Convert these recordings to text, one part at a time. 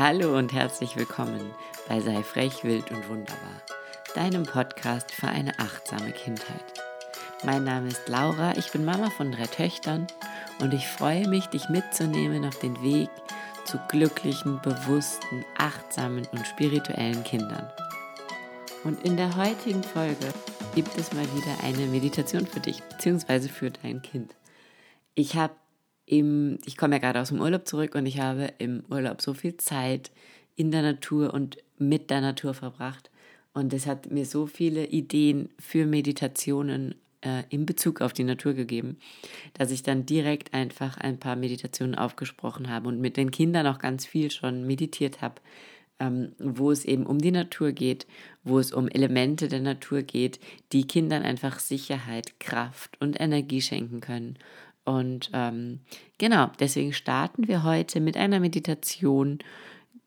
Hallo und herzlich willkommen bei Sei frech, wild und wunderbar, deinem Podcast für eine achtsame Kindheit. Mein Name ist Laura, ich bin Mama von drei Töchtern und ich freue mich, dich mitzunehmen auf den Weg zu glücklichen, bewussten, achtsamen und spirituellen Kindern. Und in der heutigen Folge gibt es mal wieder eine Meditation für dich, beziehungsweise für dein Kind. Ich habe im, ich komme ja gerade aus dem Urlaub zurück und ich habe im Urlaub so viel Zeit in der Natur und mit der Natur verbracht. Und es hat mir so viele Ideen für Meditationen äh, in Bezug auf die Natur gegeben, dass ich dann direkt einfach ein paar Meditationen aufgesprochen habe und mit den Kindern auch ganz viel schon meditiert habe, ähm, wo es eben um die Natur geht, wo es um Elemente der Natur geht, die Kindern einfach Sicherheit, Kraft und Energie schenken können und ähm, genau, deswegen starten wir heute mit einer Meditation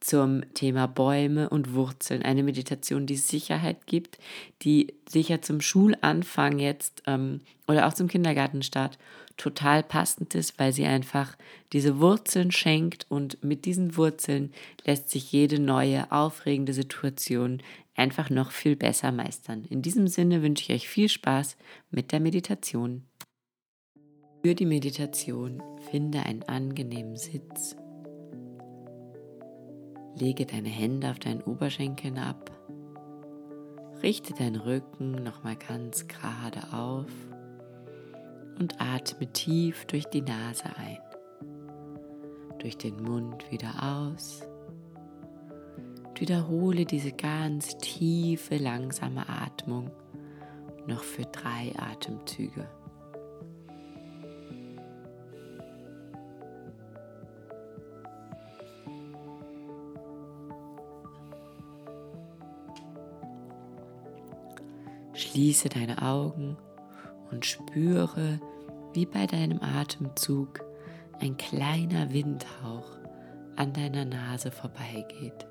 zum Thema Bäume und Wurzeln. Eine Meditation, die Sicherheit gibt, die sicher zum Schulanfang jetzt ähm, oder auch zum Kindergartenstart total passend ist, weil sie einfach diese Wurzeln schenkt und mit diesen Wurzeln lässt sich jede neue aufregende Situation einfach noch viel besser meistern. In diesem Sinne wünsche ich euch viel Spaß mit der Meditation. Für die Meditation finde einen angenehmen Sitz. Lege deine Hände auf deinen Oberschenkeln ab. Richte deinen Rücken nochmal ganz gerade auf und atme tief durch die Nase ein. Durch den Mund wieder aus. Und wiederhole diese ganz tiefe, langsame Atmung noch für drei Atemzüge. Schließe deine Augen und spüre, wie bei deinem Atemzug ein kleiner Windhauch an deiner Nase vorbeigeht.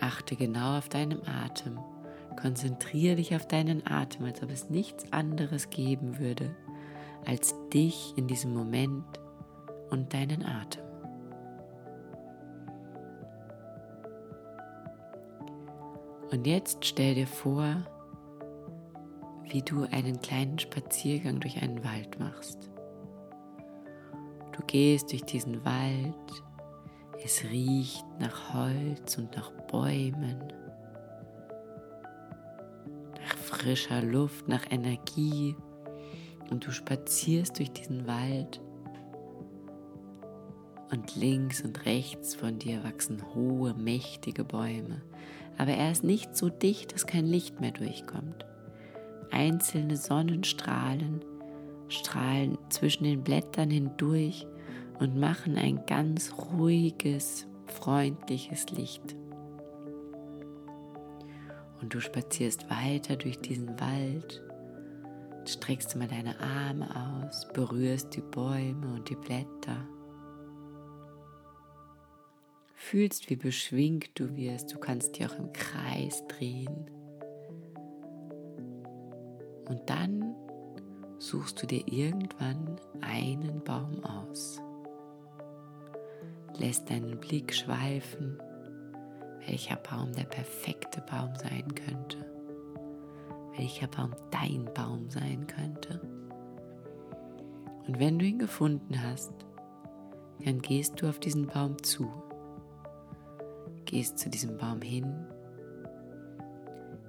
Achte genau auf deinen Atem. Konzentriere dich auf deinen Atem, als ob es nichts anderes geben würde als dich in diesem Moment und deinen Atem. Und jetzt stell dir vor, wie du einen kleinen Spaziergang durch einen Wald machst. Du gehst durch diesen Wald, es riecht nach Holz und nach Bäumen, nach frischer Luft, nach Energie. Und du spazierst durch diesen Wald. Und links und rechts von dir wachsen hohe, mächtige Bäume aber er ist nicht so dicht, dass kein Licht mehr durchkommt. Einzelne Sonnenstrahlen strahlen zwischen den Blättern hindurch und machen ein ganz ruhiges, freundliches Licht. Und du spazierst weiter durch diesen Wald, streckst mal deine Arme aus, berührst die Bäume und die Blätter fühlst, wie beschwingt du wirst. Du kannst dich auch im Kreis drehen. Und dann suchst du dir irgendwann einen Baum aus. Lässt deinen Blick schweifen, welcher Baum der perfekte Baum sein könnte. Welcher Baum dein Baum sein könnte. Und wenn du ihn gefunden hast, dann gehst du auf diesen Baum zu gehst zu diesem Baum hin,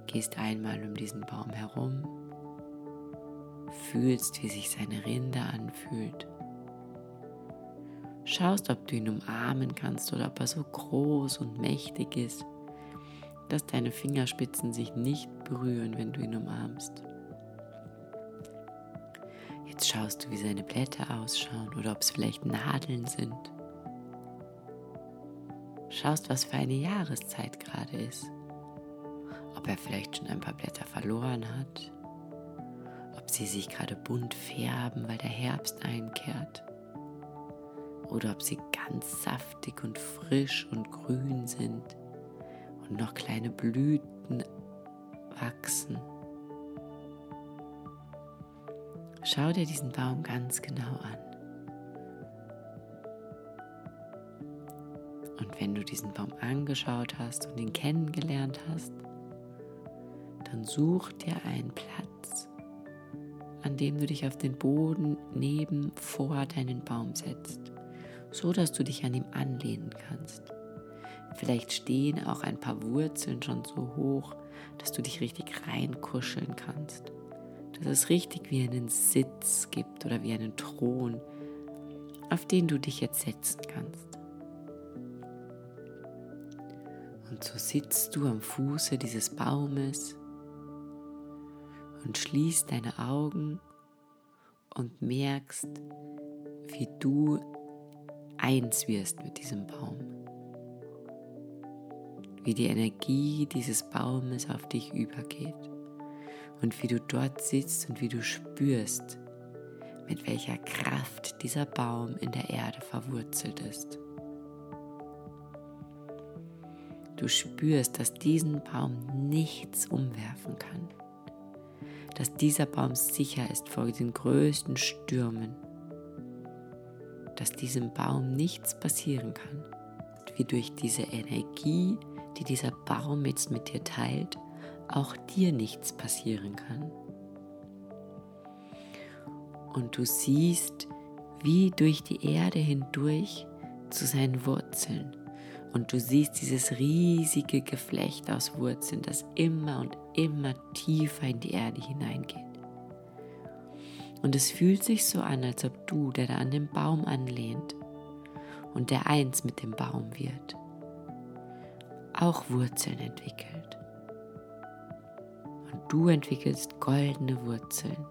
gehst einmal um diesen Baum herum, fühlst, wie sich seine Rinde anfühlt, schaust, ob du ihn umarmen kannst oder ob er so groß und mächtig ist, dass deine Fingerspitzen sich nicht berühren, wenn du ihn umarmst. Jetzt schaust du, wie seine Blätter ausschauen oder ob es vielleicht Nadeln sind schaust, was für eine Jahreszeit gerade ist. Ob er vielleicht schon ein paar Blätter verloren hat. Ob sie sich gerade bunt färben, weil der Herbst einkehrt. Oder ob sie ganz saftig und frisch und grün sind und noch kleine Blüten wachsen. Schau dir diesen Baum ganz genau an. Wenn du diesen Baum angeschaut hast und ihn kennengelernt hast, dann such dir einen Platz, an dem du dich auf den Boden neben vor deinen Baum setzt, so dass du dich an ihm anlehnen kannst. Vielleicht stehen auch ein paar Wurzeln schon so hoch, dass du dich richtig reinkuscheln kannst. Dass es richtig wie einen Sitz gibt oder wie einen Thron, auf den du dich jetzt setzen kannst. Und so sitzt du am Fuße dieses Baumes und schließt deine Augen und merkst, wie du eins wirst mit diesem Baum. Wie die Energie dieses Baumes auf dich übergeht. Und wie du dort sitzt und wie du spürst, mit welcher Kraft dieser Baum in der Erde verwurzelt ist. Du spürst, dass diesen Baum nichts umwerfen kann. Dass dieser Baum sicher ist vor den größten Stürmen. Dass diesem Baum nichts passieren kann. Wie durch diese Energie, die dieser Baum jetzt mit dir teilt, auch dir nichts passieren kann. Und du siehst, wie durch die Erde hindurch zu seinen Wurzeln und du siehst dieses riesige Geflecht aus Wurzeln, das immer und immer tiefer in die Erde hineingeht. Und es fühlt sich so an, als ob du, der da an den Baum anlehnt und der eins mit dem Baum wird, auch Wurzeln entwickelt. Und du entwickelst goldene Wurzeln.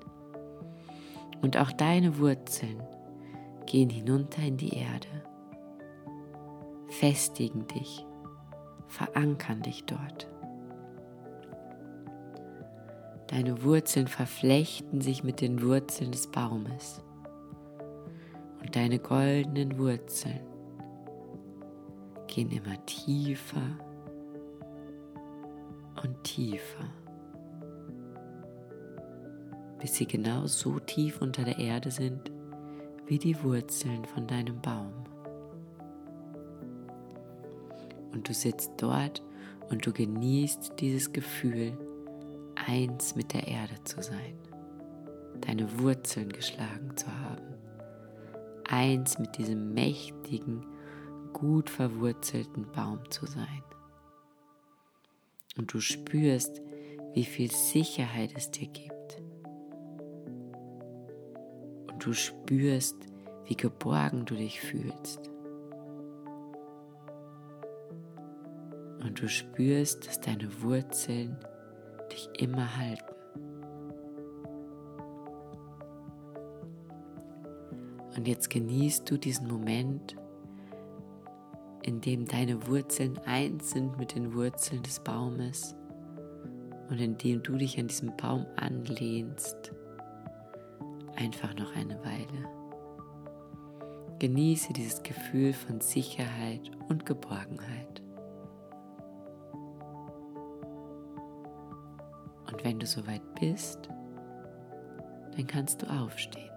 Und auch deine Wurzeln gehen hinunter in die Erde festigen dich, verankern dich dort. Deine Wurzeln verflechten sich mit den Wurzeln des Baumes und deine goldenen Wurzeln gehen immer tiefer und tiefer, bis sie genau so tief unter der Erde sind wie die Wurzeln von deinem Baum. Und du sitzt dort und du genießt dieses Gefühl, eins mit der Erde zu sein, deine Wurzeln geschlagen zu haben, eins mit diesem mächtigen, gut verwurzelten Baum zu sein. Und du spürst, wie viel Sicherheit es dir gibt. Und du spürst, wie geborgen du dich fühlst. Und du spürst, dass deine Wurzeln dich immer halten. Und jetzt genießt du diesen Moment, in dem deine Wurzeln eins sind mit den Wurzeln des Baumes und in dem du dich an diesem Baum anlehnst, einfach noch eine Weile. Genieße dieses Gefühl von Sicherheit und Geborgenheit. Und wenn du soweit bist, dann kannst du aufstehen.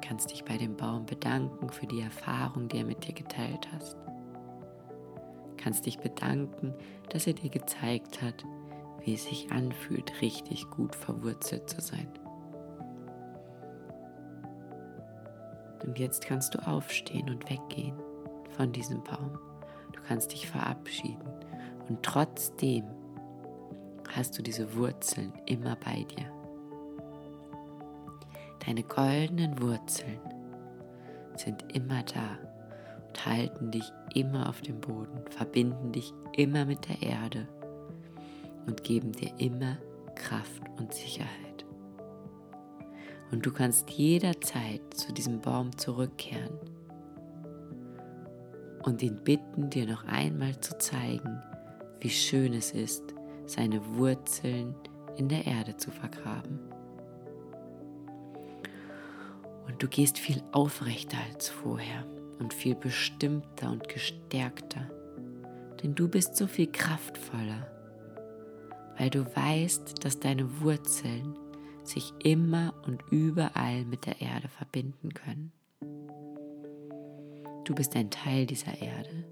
Kannst dich bei dem Baum bedanken für die Erfahrung, die er mit dir geteilt hast. Kannst dich bedanken, dass er dir gezeigt hat, wie es sich anfühlt, richtig gut verwurzelt zu sein. Und jetzt kannst du aufstehen und weggehen von diesem Baum. Du kannst dich verabschieden und trotzdem hast du diese Wurzeln immer bei dir. Deine goldenen Wurzeln sind immer da und halten dich immer auf dem Boden, verbinden dich immer mit der Erde und geben dir immer Kraft und Sicherheit. Und du kannst jederzeit zu diesem Baum zurückkehren und ihn bitten, dir noch einmal zu zeigen, wie schön es ist, seine Wurzeln in der Erde zu vergraben. Und du gehst viel aufrechter als vorher und viel bestimmter und gestärkter, denn du bist so viel kraftvoller, weil du weißt, dass deine Wurzeln sich immer und überall mit der Erde verbinden können. Du bist ein Teil dieser Erde.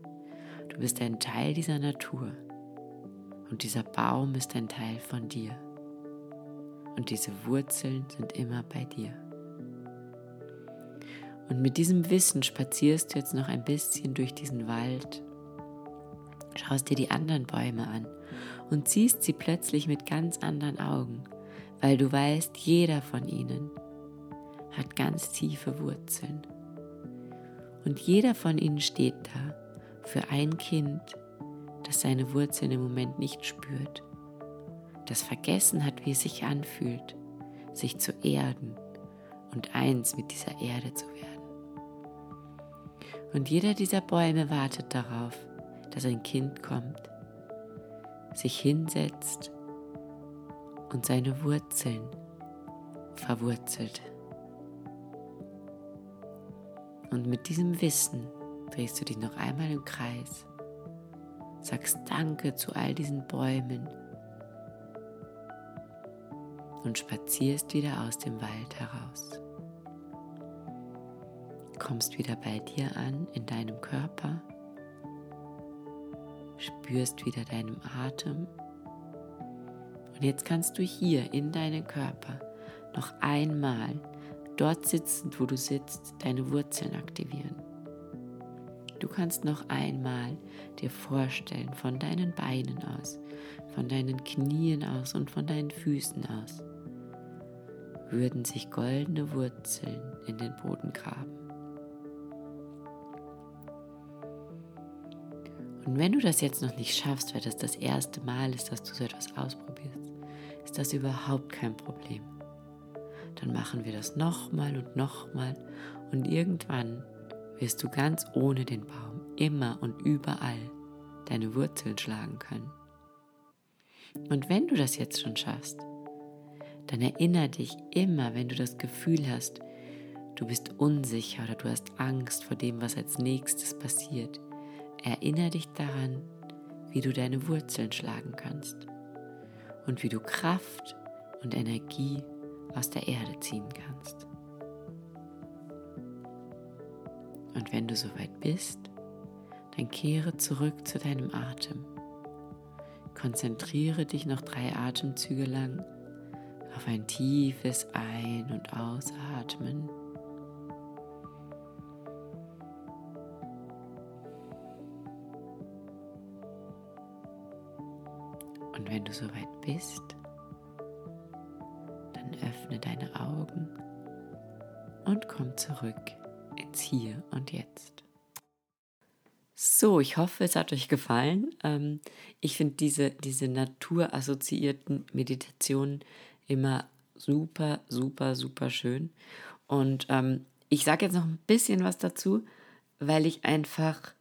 Du bist ein Teil dieser Natur. Und dieser Baum ist ein Teil von dir. Und diese Wurzeln sind immer bei dir. Und mit diesem Wissen spazierst du jetzt noch ein bisschen durch diesen Wald, schaust dir die anderen Bäume an und siehst sie plötzlich mit ganz anderen Augen, weil du weißt, jeder von ihnen hat ganz tiefe Wurzeln. Und jeder von ihnen steht da für ein Kind, das seine Wurzeln im Moment nicht spürt, das vergessen hat, wie es sich anfühlt, sich zu erden und eins mit dieser Erde zu werden. Und jeder dieser Bäume wartet darauf, dass ein Kind kommt, sich hinsetzt und seine Wurzeln verwurzelt. Und mit diesem Wissen drehst du dich noch einmal im Kreis, sagst Danke zu all diesen Bäumen und spazierst wieder aus dem Wald heraus. Kommst wieder bei dir an, in deinem Körper, spürst wieder deinen Atem und jetzt kannst du hier in deinen Körper noch einmal dort sitzend, wo du sitzt, deine Wurzeln aktivieren. Du kannst noch einmal dir vorstellen, von deinen Beinen aus, von deinen Knien aus und von deinen Füßen aus, würden sich goldene Wurzeln in den Boden graben. Und wenn du das jetzt noch nicht schaffst, weil das das erste Mal ist, dass du so etwas ausprobierst, ist das überhaupt kein Problem dann machen wir das nochmal und nochmal und irgendwann wirst du ganz ohne den Baum immer und überall deine Wurzeln schlagen können. Und wenn du das jetzt schon schaffst, dann erinnere dich immer, wenn du das Gefühl hast, du bist unsicher oder du hast Angst vor dem, was als nächstes passiert, erinnere dich daran, wie du deine Wurzeln schlagen kannst und wie du Kraft und Energie aus der Erde ziehen kannst. Und wenn du soweit bist, dann kehre zurück zu deinem Atem. Konzentriere dich noch drei Atemzüge lang auf ein tiefes Ein- und Ausatmen. Und wenn du soweit bist, öffne deine Augen und komm zurück ins Hier und Jetzt. So, ich hoffe, es hat euch gefallen. Ähm, ich finde diese, diese naturassoziierten Meditationen immer super, super, super schön. Und ähm, ich sage jetzt noch ein bisschen was dazu, weil ich einfach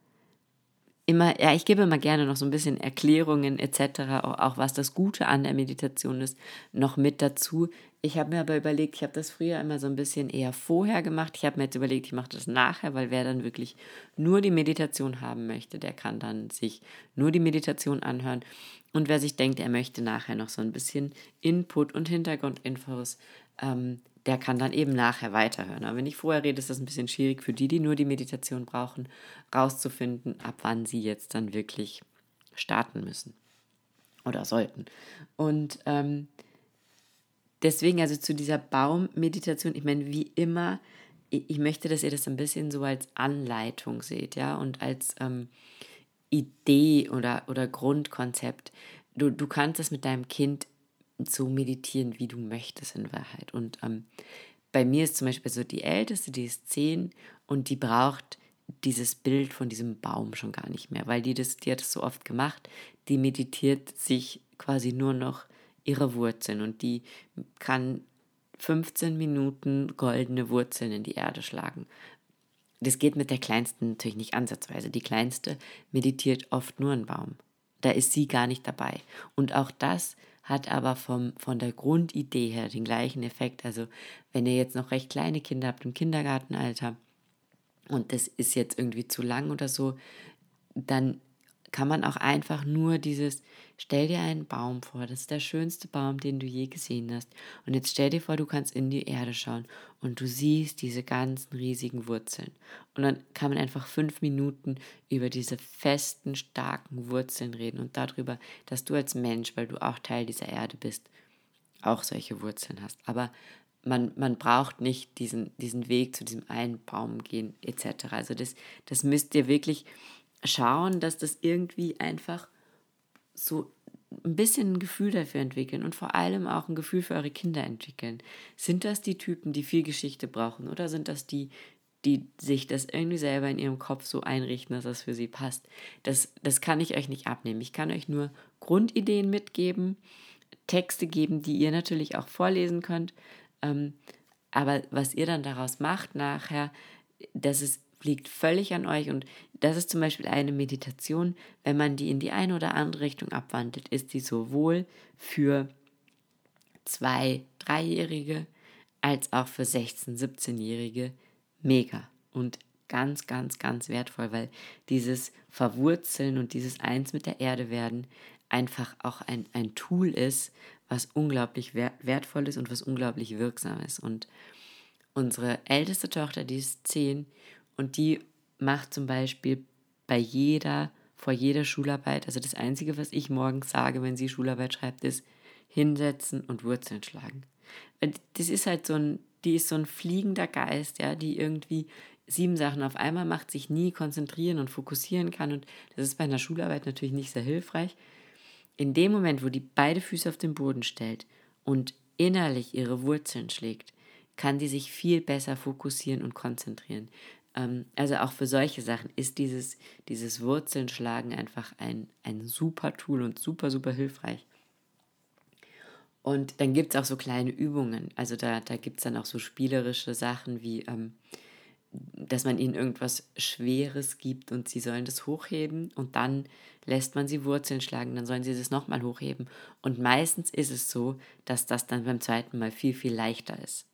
immer, ja, ich gebe immer gerne noch so ein bisschen Erklärungen etc., auch, auch was das Gute an der Meditation ist, noch mit dazu. Ich habe mir aber überlegt, ich habe das früher immer so ein bisschen eher vorher gemacht. Ich habe mir jetzt überlegt, ich mache das nachher, weil wer dann wirklich nur die Meditation haben möchte, der kann dann sich nur die Meditation anhören. Und wer sich denkt, er möchte nachher noch so ein bisschen Input und Hintergrundinfos ähm, der kann dann eben nachher weiterhören. Aber wenn ich vorher rede, ist das ein bisschen schwierig für die, die nur die Meditation brauchen, rauszufinden, ab wann sie jetzt dann wirklich starten müssen oder sollten. Und ähm, deswegen also zu dieser Baummeditation, ich meine, wie immer, ich, möchte, dass ihr das ein bisschen so als Anleitung seht, ja, und als ähm, Idee oder, oder Grundkonzept. Du, du kannst das mit deinem Kind so meditieren, wie du möchtest in Wahrheit. Und ähm, bei mir ist zum Beispiel so die Älteste, die ist zehn und die braucht dieses Bild von diesem Baum schon gar nicht mehr, weil die, das, die hat es so oft gemacht, die meditiert sich quasi nur noch ihre Wurzeln und die kann 15 Minuten goldene Wurzeln in die Erde schlagen. Das geht mit der kleinsten natürlich nicht ansatzweise. Die kleinste meditiert oft nur einen Baum. Da ist sie gar nicht dabei. Und auch das hat aber vom, von der Grundidee her den gleichen Effekt. Also wenn ihr jetzt noch recht kleine Kinder habt im Kindergartenalter und das ist jetzt irgendwie zu lang oder so, dann kann man auch einfach nur dieses, stell dir einen Baum vor, das ist der schönste Baum, den du je gesehen hast. Und jetzt stell dir vor, du kannst in die Erde schauen und du siehst diese ganzen riesigen Wurzeln. Und dann kann man einfach fünf Minuten über diese festen, starken Wurzeln reden und darüber, dass du als Mensch, weil du auch Teil dieser Erde bist, auch solche Wurzeln hast. Aber man, man braucht nicht diesen, diesen Weg zu diesem einen Baum gehen, etc. Also das, das müsst ihr wirklich schauen, dass das irgendwie einfach so ein bisschen ein Gefühl dafür entwickeln und vor allem auch ein Gefühl für eure Kinder entwickeln. Sind das die Typen, die viel Geschichte brauchen oder sind das die, die sich das irgendwie selber in ihrem Kopf so einrichten, dass das für sie passt? Das, das kann ich euch nicht abnehmen. Ich kann euch nur Grundideen mitgeben, Texte geben, die ihr natürlich auch vorlesen könnt. Ähm, aber was ihr dann daraus macht nachher, das ist liegt völlig an euch und das ist zum Beispiel eine Meditation, wenn man die in die eine oder andere Richtung abwandelt, ist die sowohl für zwei, dreijährige als auch für 16, 17-jährige mega und ganz, ganz, ganz wertvoll, weil dieses Verwurzeln und dieses Eins mit der Erde werden einfach auch ein, ein Tool ist, was unglaublich wertvoll ist und was unglaublich wirksam ist. Und unsere älteste Tochter, die ist zehn und die macht zum Beispiel bei jeder, vor jeder Schularbeit, also das Einzige, was ich morgens sage, wenn sie Schularbeit schreibt, ist hinsetzen und Wurzeln schlagen. Das ist halt so ein, die ist so ein fliegender Geist, ja, die irgendwie sieben Sachen auf einmal macht, sich nie konzentrieren und fokussieren kann. Und das ist bei einer Schularbeit natürlich nicht sehr hilfreich. In dem Moment, wo die beide Füße auf den Boden stellt und innerlich ihre Wurzeln schlägt, kann die sich viel besser fokussieren und konzentrieren. Ähm, also auch für solche Sachen ist dieses, dieses Wurzelnschlagen einfach ein, ein super Tool und super, super hilfreich. Und dann gibt es auch so kleine Übungen. Also da, da gibt es dann auch so spielerische Sachen wie, ähm, dass man ihnen irgendwas Schweres gibt und sie sollen das hochheben und dann lässt man sie Wurzeln schlagen, dann sollen sie das nochmal hochheben. Und meistens ist es so, dass das dann beim zweiten Mal viel, viel leichter ist.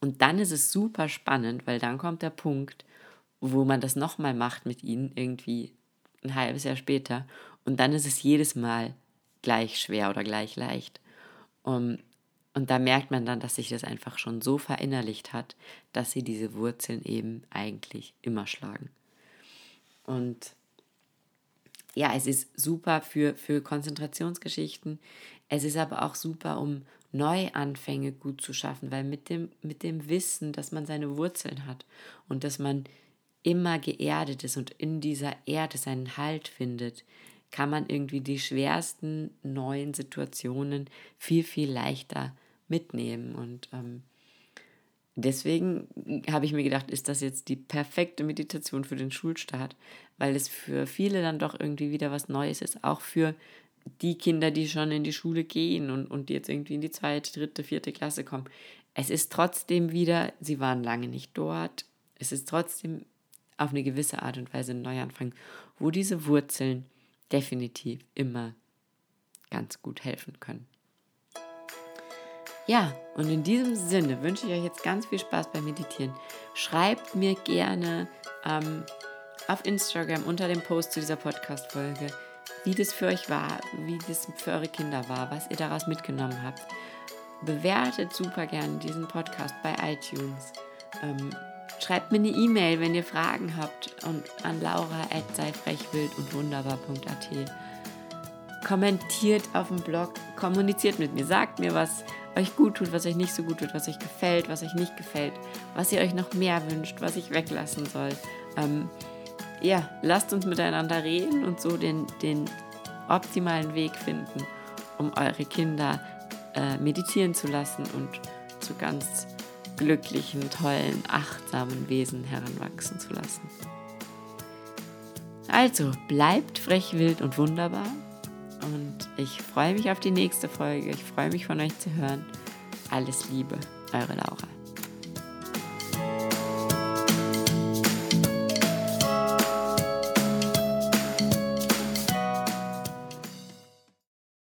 Und dann ist es super spannend, weil dann kommt der Punkt, wo man das nochmal macht mit ihnen, irgendwie ein halbes Jahr später. Und dann ist es jedes Mal gleich schwer oder gleich leicht. Um, und da merkt man dann, dass sich das einfach schon so verinnerlicht hat, dass sie diese Wurzeln eben eigentlich immer schlagen. Und ja, es ist super für, für Konzentrationsgeschichten. Es ist aber auch super, um Neuanfänge gut zu schaffen, weil mit dem, mit dem Wissen, dass man seine Wurzeln hat und dass man immer geerdet ist und in dieser Erde seinen Halt findet, kann man irgendwie die schwersten neuen Situationen viel, viel leichter mitnehmen. Und ähm, deswegen habe ich mir gedacht, ist das jetzt die perfekte Meditation für den Schulstart, weil es für viele dann doch irgendwie wieder was Neues ist, auch für die Kinder, die schon in die Schule gehen und, und jetzt irgendwie in die zweite, dritte, vierte Klasse kommen. Es ist trotzdem wieder, sie waren lange nicht dort, es ist trotzdem auf eine gewisse Art und Weise ein Neuanfang, wo diese Wurzeln definitiv immer ganz gut helfen können. Ja, und in diesem Sinne wünsche ich euch jetzt ganz viel Spaß beim Meditieren. Schreibt mir gerne ähm, auf Instagram unter dem Post zu dieser Podcast-Folge, wie das für euch war, wie das für eure Kinder war, was ihr daraus mitgenommen habt. Bewertet super gerne diesen Podcast bei iTunes. Ähm, schreibt mir eine E-Mail, wenn ihr Fragen habt und an laura.seifrechwild und wunderbar.at. Kommentiert auf dem Blog, kommuniziert mit mir, sagt mir, was euch gut tut, was euch nicht so gut tut, was euch gefällt, was euch nicht gefällt, was ihr euch noch mehr wünscht, was ich weglassen soll. Ähm, ja, lasst uns miteinander reden und so den, den optimalen Weg finden, um eure Kinder äh, meditieren zu lassen und zu ganz glücklichen, tollen, achtsamen Wesen heranwachsen zu lassen. Also, bleibt frech, wild und wunderbar. Und ich freue mich auf die nächste Folge. Ich freue mich von euch zu hören. Alles Liebe, eure Laura.